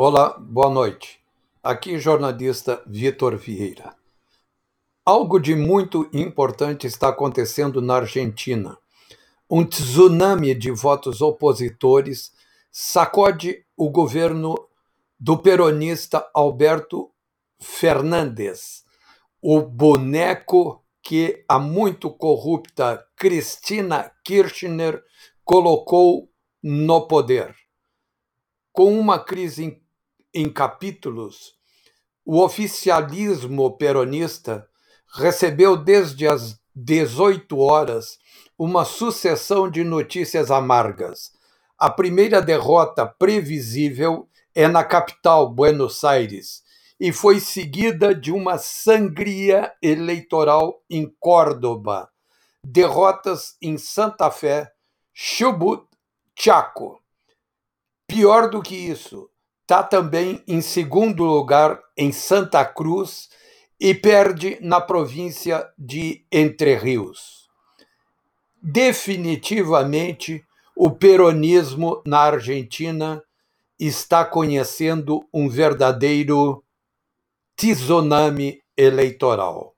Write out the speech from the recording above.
Olá, boa noite. Aqui jornalista Vitor Vieira. Algo de muito importante está acontecendo na Argentina. Um tsunami de votos opositores sacode o governo do peronista Alberto Fernandes, o boneco que a muito corrupta Cristina Kirchner colocou no poder. Com uma crise em capítulos, o oficialismo peronista recebeu desde as 18 horas uma sucessão de notícias amargas. A primeira derrota previsível é na capital, Buenos Aires, e foi seguida de uma sangria eleitoral em Córdoba, derrotas em Santa Fé, Chubut, Chaco. Pior do que isso, está também em segundo lugar em Santa Cruz e perde na província de Entre Rios. Definitivamente, o peronismo na Argentina está conhecendo um verdadeiro tsunami eleitoral.